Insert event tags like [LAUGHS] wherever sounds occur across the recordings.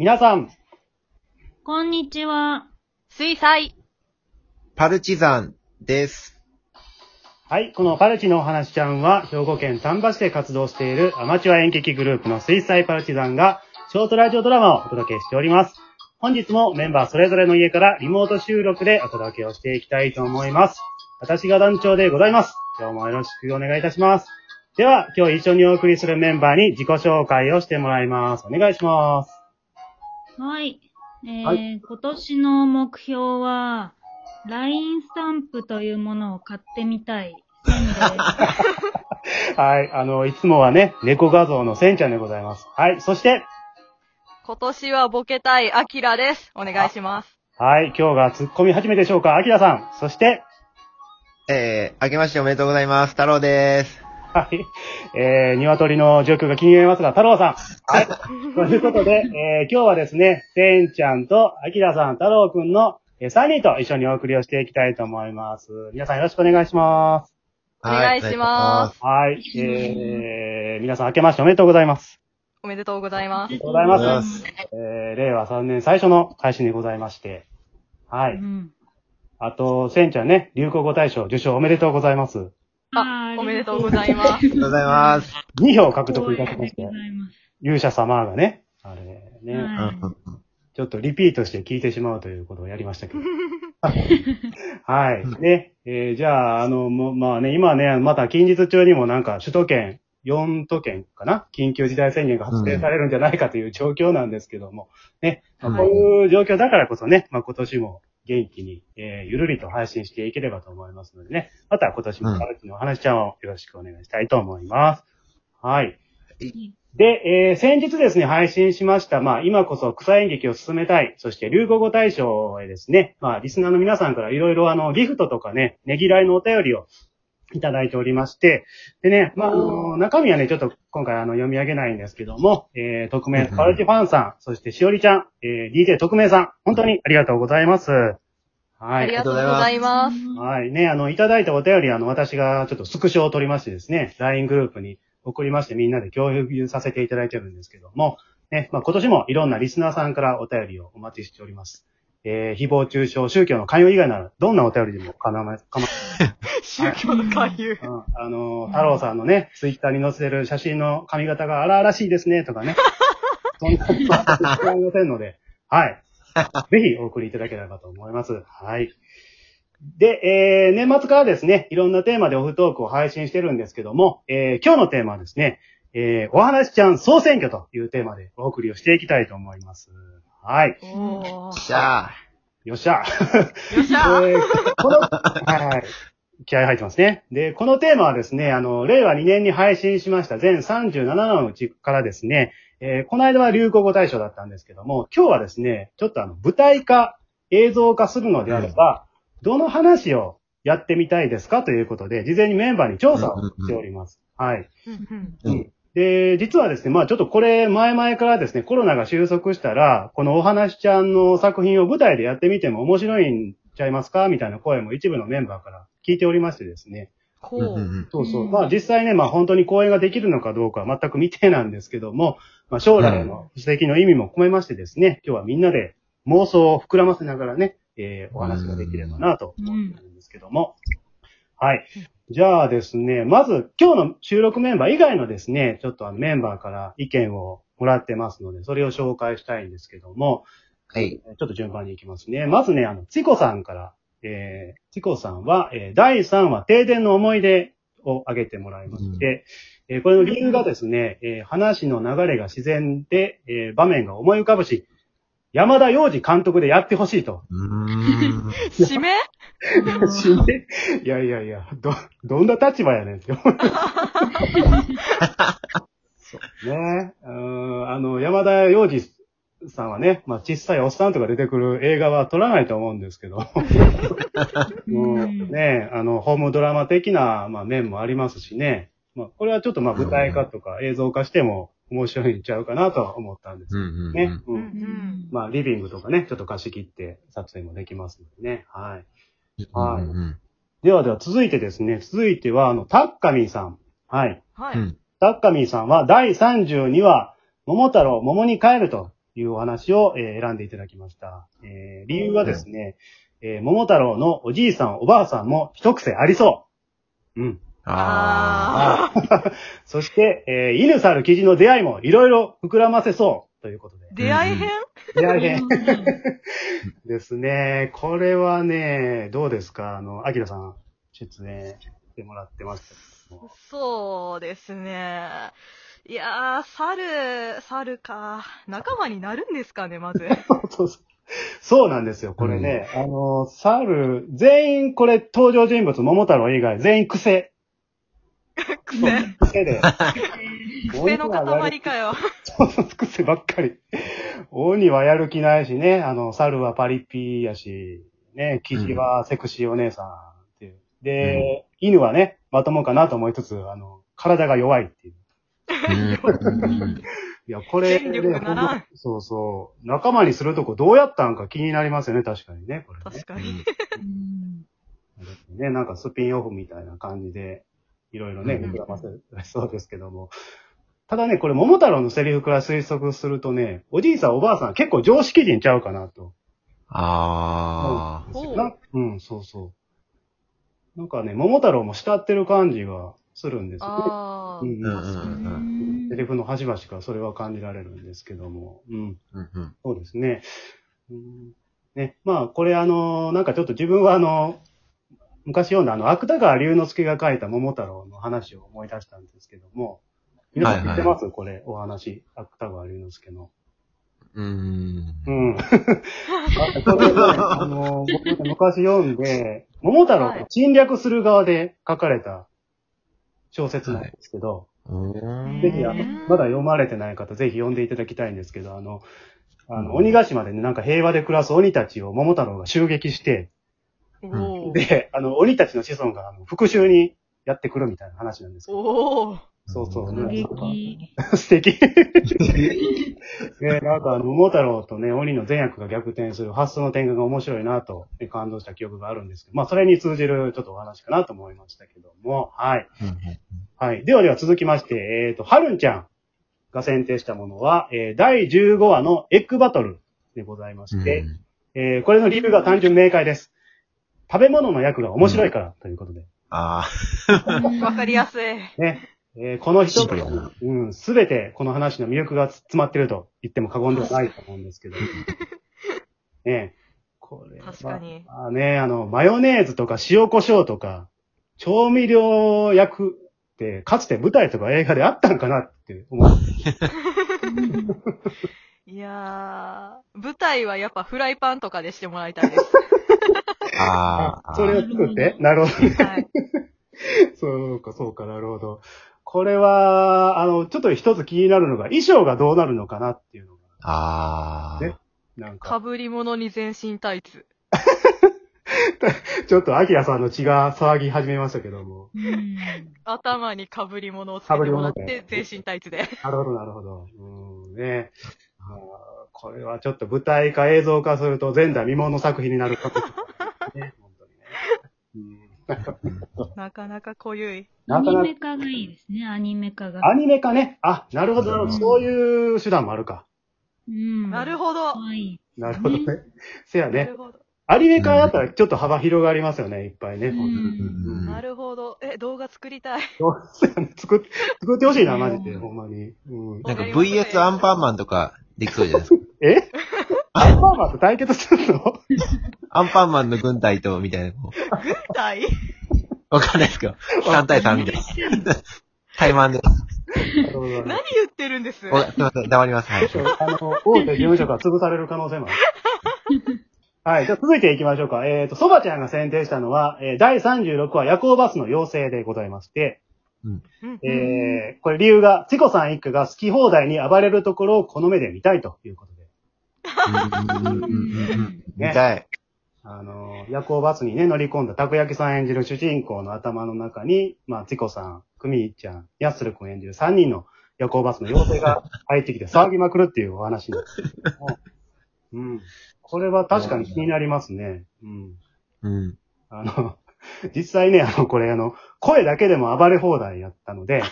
皆さん、こんにちは。水彩。パルチザンです。はい、このパルチのお話ちゃんは、兵庫県丹波市で活動しているアマチュア演劇グループの水彩パルチザンが、ショートラジオドラマをお届けしております。本日もメンバーそれぞれの家からリモート収録でお届けをしていきたいと思います。私が団長でございます。今日もよろしくお願いいたします。では、今日一緒にお送りするメンバーに自己紹介をしてもらいます。お願いします。はい。えーは今年の目標は、LINE スタンプというものを買ってみたい。[LAUGHS] はい、あの、いつもはね、猫画像のせんちゃんでございます。はい、そして、今年はボケたいアキラです。お願いします。はい、今日が突っ込み始めでしょうか、アキラさん。そして、えー、明けましておめでとうございます。太郎です。はい。えー、鶏の状況が気になりますが、太郎さん。はい。ということで、えー、今日はですね、せんちゃんと、あきらさん、太郎くんの、えー、3人と一緒にお送りをしていきたいと思います。皆さんよろしくお願いします。お願いしますはい。えー、皆さん明けましておめでとうございます。おめでとうございますあり。がとうございますありがとうございますえー、令和3年最初の配信でございまして。はい。うん。あと、せんちゃんね、流行語大賞受賞おめでとうございます。あ、おめでとうございます。ありがとうございます。2票獲得いたしまして。勇者様がね、あれね、はいちょっとリピートして聞いてしまうということをやりましたけど。[LAUGHS] はい。ね、えーじゃあ、あの、もまあね、今ね、また近日中にもなんか首都圏、4都県かな？緊急事態宣言が発令されるんじゃないかという状況なんですけども、ね、まあはいこういう状況だからこそね、まあ今年も元気に、えーゆるりと配信していければと思いますのでね、また今年もパルチのお話ちゃんをよろしくお願いしたいと思います。はい。で、えー先日ですね、配信しました、まあ、今こそ草演劇を進めたい、そして流行語大賞へですね、まあ、リスナーの皆さんからいろいろあの、ギフトとかね、ねぎらいのお便りをいただいておりまして、でね、まあ、あの、中身はね、ちょっと今回あの、読み上げないんですけども、えー、匿名、うんパルチファンさん、そしてしおりちゃん、えー、DJ 匿名さん、本当にありがとうございます。はいあり。がとうございます。はい。ね、あの、いただいたお便り、あの、私がちょっとスクショを取りましてですね、LINE グループに送りましてみんなで共有させていただいてるんですけども、ね、まあ、今年もいろんなリスナーさんからお便りをお待ちしております。えー、誹謗中傷、宗教の関与以外なら、どんなお便りでもかなま、かま、[LAUGHS] 宗教の勧誘。うん、あのー、太郎さんのね、ツイッターに載せる写真の髪型が荒々しいですね、とかね。そんなことは聞こえませんので、はい。ぜひお送りいただければと思います。はい。で、えー、年末からですね、いろんなテーマでオフトークを配信してるんですけども、えー、今日のテーマはですね、えー、お話ちゃん総選挙というテーマでお送りをしていきたいと思います。はい。おー。じゃあ、よっしゃ。よっしゃえー [LAUGHS] この、はいはい。気合入ってますね。で、このテーマはですね、あの、令和2年に配信しました全37のうちからですね、えーこの間は流行語大賞だったんですけども、今日はですね、ちょっとあの、舞台化、映像化するのであれば、どの話をやってみたいですかということで、事前にメンバーに調査をしております。はい。うんうんで、実はですね、まあちょっとこれ前々からですね、コロナが収束したら、このお話ちゃんの作品を舞台でやってみても面白いんちゃいますか？みたいな声も一部のメンバーから聞いておりましてですね。そうそう。うんまあ実際ね、まあ本当に公演ができるのかどうかは全く未定なんですけども、まあ将来の布石の意味も込めましてですね、今日はみんなで妄想を膨らませながらね、えー、お話ができればなと思ってるんですけども。はい。じゃあですね、まず今日の収録メンバー以外のですね、ちょっとあのメンバーから意見をもらってますので、それを紹介したいんですけども、はい。ちょっと順番に行きますね。まずね、あの、チコさんから、えー、チコさんは、えー第3話停電の思い出を挙げてもらいまして、えーこれの理由がですね、えー話の流れが自然で、えー場面が思い浮かぶし、山田洋次監督でやってほしいと。うーん。締め？死んでいやいやいや、ど、どんな立場やねんって。そうね。うーん、あの、山田洋次さんはね、まあ、小さいおっさんとか出てくる映画は撮らないと思うんですけど、も [LAUGHS] うね、あの、ホームドラマ的な、まあ、面もありますしね。まあ、これはちょっとまあ、舞台化とか映像化しても面白いんちゃうかなとは思ったんですうんうんね。うん。ううんん。まあ、リビングとかね、ちょっと貸し切って撮影もできますのでね。はい。はいうんうんではでは続いてですね、続いては、あの、タッカミーさん。はい。はい。うん。タッカミーさんは第32話、桃太郎、桃に帰るというお話を、えー選んでいただきました。えー理由はですね、えー桃太郎のおじいさん、おばあさんも一癖ありそう。うん。あそして、えー犬猿記事の出会いもいろいろ膨らませそうということで。出会い編？出会い編うん [LAUGHS] ですね。これはね、どうですか？あの、アキラさん、出演してもらってます。そうですね。いやー、猿、猿か。仲間になるんですかね、まず。そうそうそうなんですよ。これね、あの、猿、全員、これ登場人物、桃太郎以外、全員癖。癖。癖で。[LAUGHS] 癖の塊かよ。そうそう、癖ばっかり。鬼はやる気ないしね、あの、猿はパリピやし、ね、キジはセクシーお姉さんっていう。で、犬はね、まともかなと思いつつ、あの、体が弱いっていう。うんいや、これ、戦力がならんほんとそうそう。仲間にするとこどうやったんか気になりますよね、確かにね、これね。確かに。うんね、なんかスピンオフみたいな感じで、いろいろね、うん膨らませ [LAUGHS] そうですけども。ただね、これ、桃太郎のセリフから推測するとね、おじいさんおばあさん結構常識人ちゃうかなと。ああ。ほうん、そうそう。なんかね、桃太郎も慕ってる感じがするんですよね。あー。うんうんうんうんセリフの端々からそれは感じられるんですけども。うん。うんうんそうですね。うん、ね、まあ、これあの、なんかちょっと自分はあの、昔読んだあの、芥川龍之介が書いた桃太郎の話を思い出したんですけども、皆さん知ってます、これ、お話、芥川龍之介の。うん。うん。[LAUGHS] あこれね、あの、僕昔読んで、桃太郎を侵略する側で書かれた小説なんですけど、うんぜひ、あのうん、まだ読まれてない方、ぜひ読んでいただきたいんですけど、あの、あの、鬼ヶ島でね、なんか平和で暮らす鬼たちを桃太郎が襲撃して、で、あの、鬼たちの子孫があの復讐にやってくるみたいな話なんですけど。おー。そうそう。過ね激。素敵。[LAUGHS] [LAUGHS] ね、なんかあの、桃太郎とね、鬼の善悪が逆転する発想の転換が面白いなと、ね感動した記憶があるんですけど、まあ、それに通じるちょっとお話かなと思いましたけども、はい。はい。ではでは続きまして、えっ、と、はるんちゃんが選定したものは、えー第15話のエッグバトルでございまして、えーこれの理由が単純明快です。食べ物の役が面白いからということで。あ [LAUGHS] わかりやすい。ね。えーこの一つシンプルやな、うん、すべてこの話の魅力が詰まってると言っても過言ではないと思うんですけど。[LAUGHS] ねこれは。確かにまあね、あの、マヨネーズとか塩胡椒とか、調味料役って、かつて舞台とか映画であったんかなって思う。[LAUGHS] いやー、舞台はやっぱフライパンとかでしてもらいたいです。あ。ああ。それを作って？なるほどね。はい。[LAUGHS] そうか、そうか、なるほど。これは、あの、ちょっと一つ気になるのが、衣装がどうなるのかなっていうのが、ああ。ねなんか、かぶり物に全身タイツ。[LAUGHS] ちょっと、アキラさんの血が騒ぎ始めましたけども。うん頭にかぶり物をつけてもらって、全身タイツで。なるほど、なるほど。うん、ね。これはちょっと舞台化、映像化すると前代未聞の作品になるかもしれないね。本当にね。うんなかなか濃ゆい。アニメ化がいいですね、アニメ化が。アニメ化ね。あ、なるほど。うんそういう手段もあるか。うん。なるほど。はい。なるほどね。せやねなる。ほど。アニメ化だったらちょっと幅広がりますよね、いっぱいね。うん本なるほど。え、動画作りたい。当にそうやね作って、作ってほしいな、マジで、ほんまに。うん、なんか VS アンパンマンとかできそうじゃないですか。え？アンパンマンと対決するの？アンパンマンの軍隊と、みたいな、こうたい。わかんないですけど、3対3みたいな。対マンで。なるほど何言ってるんです？おすいません、黙ります。はい。あの、大手事務所から潰される可能性もある。はい。じゃあ続いていきましょうか。えっ、と、そばちゃんが選定したのは、えー第36話夜行バスの妖精でございまして、うん。えーこれ理由が、チコさん一家が好き放題に暴れるところをこの目で見たいということで。うん。うん。うん。うん。見たい。あの、夜行バスにね、乗り込んだたこ焼きさん演じる主人公の頭の中に、まあ、チコさん、クミちゃん、ヤッスル君演じる3人の夜行バスの妖精が入ってきて騒ぎまくるっていうお話なんですけども。[LAUGHS] うん。これは確かに気になりますね。うん。うん。あの、実際ね、あの、これあの、声だけでも暴れ放題やったので、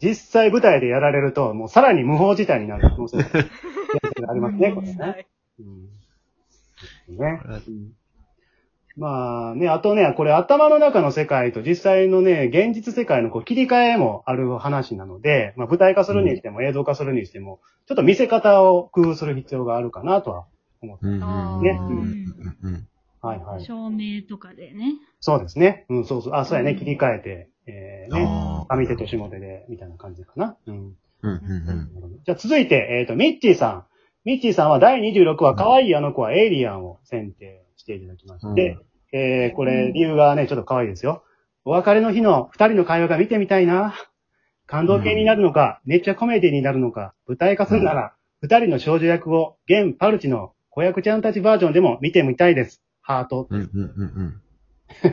実際舞台でやられると、もうさらに無法事態になる可能性がありますね、[LAUGHS] これね。はいうんねまあね、あとね、これ頭の中の世界と実際のね、現実世界のこう切り替えもある話なので、まあ舞台化するにしても映像化するにしても、ちょっと見せ方を工夫する必要があるかなとは思って。うんうんうんねはいはい。照明とかでね。そうですね。うん、そうそう。あ、そうやね。切り替えて、えー、ね。上手と下手で、みたいな感じかな。うん。うんうんうんじゃあ続いて、えっ、と、ミッチーさん。ミッチーさんは第26話、可愛いあの子はエイリアンを選定していただきまして、えー、これ、理由がね、ちょっと可愛いですよ。お別れの日の二人の会話が見てみたいな。感動系になるのか、めっちゃコメディになるのか、舞台化するなら、二人の少女役を、現パルチの子役ちゃんたちバージョンでも見てみたいです。ハート。うんうんうんうん。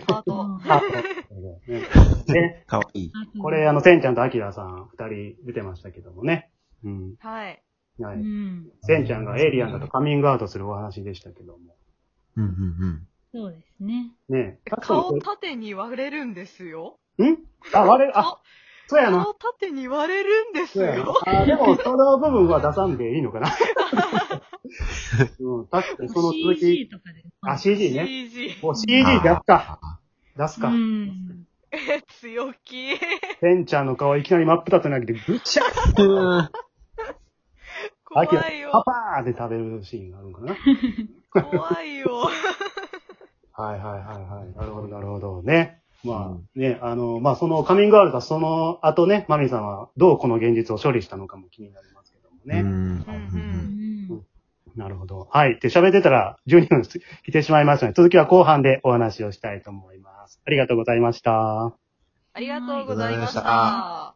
ハート。ハート。[LAUGHS] ねねかわいい。これ、あの、せんちゃんとアキラさん、二人出てましたけどもね。うん。はい。はい。うん。せんちゃんがエイリアンだとカミングアウトするお話でしたけども。うんうんそうですね。ねえ。顔縦に割れるんですよ。ん？あ、割れる、あ、顔そうやな。顔縦に割れるんですよ。。あ、でも、その部分は出さんでいいのかな。うん、確かにその続 CG き、とかで。あ、CG ね。CG。もう CG 出すか。あ出すか。うん。強気。せんちゃんの顔いきなり真っ二つになげて、ぐちゃっ [LAUGHS] 怖い、よパ。パーって食べるシーンがあるのかな。[LAUGHS] 怖いよ。はいはいはいはい。なるほど、なるほど。ね。まあ、うんね、あの、まあ、そのカミングアウトはその後ね、マミさんはどうこの現実を処理したのかも気になりますけどもね。うんうんうん。なるほど。はい。で、喋ってたら12分来てしまいましたので、続きは後半でお話をしたいと思います。ありがとうございました。ありがとうございました。